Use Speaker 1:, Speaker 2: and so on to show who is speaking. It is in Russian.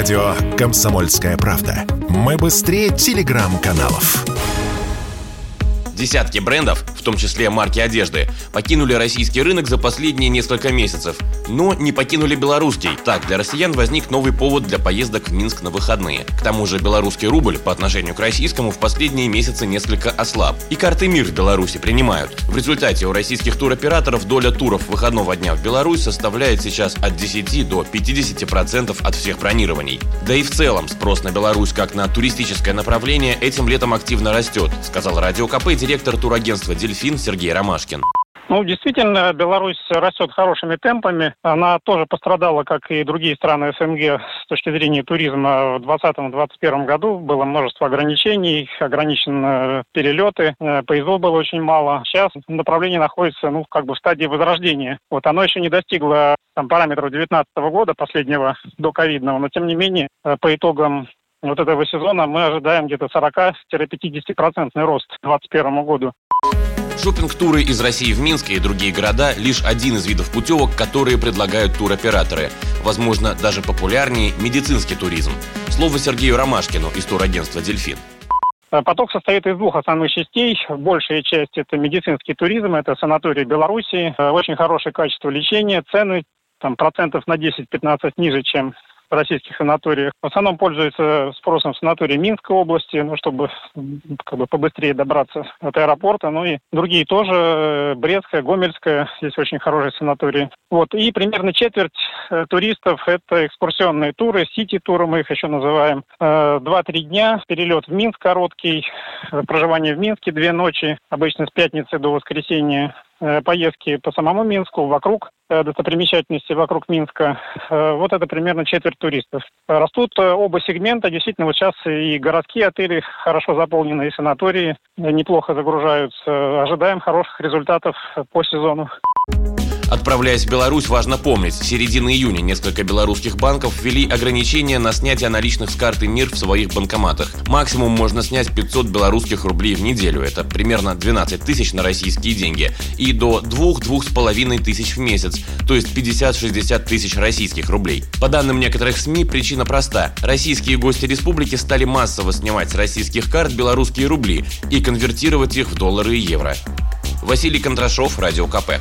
Speaker 1: Радио «Комсомольская правда». Мы быстрее телеграм-каналов.
Speaker 2: Десятки брендов, в том числе марки одежды, покинули российский рынок за последние несколько месяцев, но не покинули белорусский. Так, для россиян возник новый повод для поездок в Минск на выходные. К тому же белорусский рубль по отношению к российскому в последние месяцы несколько ослаб. И карты МИР в Беларуси принимают. В результате у российских туроператоров доля туров выходного дня в Беларусь составляет сейчас от 10 до 50% от всех бронирований. Да и в целом спрос на Беларусь как на туристическое направление этим летом активно растет, сказал Радио КП директор турагентства «Дельфин» Сергей Ромашкин.
Speaker 3: Ну, действительно, Беларусь растет хорошими темпами. Она тоже пострадала, как и другие страны СНГ, с точки зрения туризма. В 2020-2021 году было множество ограничений, ограничены перелеты, э, поездов было очень мало. Сейчас направление находится, ну, как бы в стадии возрождения. Вот оно еще не достигло там, параметров 2019 года, последнего до ковидного, но тем не менее, э, по итогам вот этого сезона мы ожидаем где-то 40-50% рост к 2021 году.
Speaker 2: Шопинг-туры из России в Минск и другие города – лишь один из видов путевок, которые предлагают туроператоры. Возможно, даже популярнее медицинский туризм. Слово Сергею Ромашкину из турагентства «Дельфин».
Speaker 3: Поток состоит из двух основных частей. Большая часть – это медицинский туризм, это санатории Беларуси. Очень хорошее качество лечения, цены там, процентов на 10-15 ниже, чем российских санаториях. В основном пользуются спросом санатории Минской области, ну, чтобы как бы побыстрее добраться от аэропорта. Ну и другие тоже, Брестская, Гомельская, здесь очень хорошие санатории. Вот. И примерно четверть э, туристов – это экскурсионные туры, сити-туры мы их еще называем. Э, два-три дня, перелет в Минск короткий, э, проживание в Минске две ночи, обычно с пятницы до воскресенья Э, поездки по самому Минску, вокруг э, достопримечательностей вокруг Минска. Э, вот это примерно четверть туристов. Растут оба сегмента. Действительно, вот сейчас и городские отели хорошо заполнены, и санатории неплохо загружаются. Ожидаем хороших результатов по сезону.
Speaker 2: Отправляясь в Беларусь, важно помнить, с середины июня несколько белорусских банков ввели ограничения на снятие наличных с карты МИР в своих банкоматах. Максимум можно снять 500 белорусских рублей в неделю, это примерно 12 тысяч на российские деньги, и до 2-2,5 тысяч в месяц, то есть 50-60 тысяч российских рублей. По данным некоторых СМИ, причина проста. Российские гости республики стали массово снимать с российских карт белорусские рубли и конвертировать их в доллары и евро. Василий Кондрашов, Радио КП.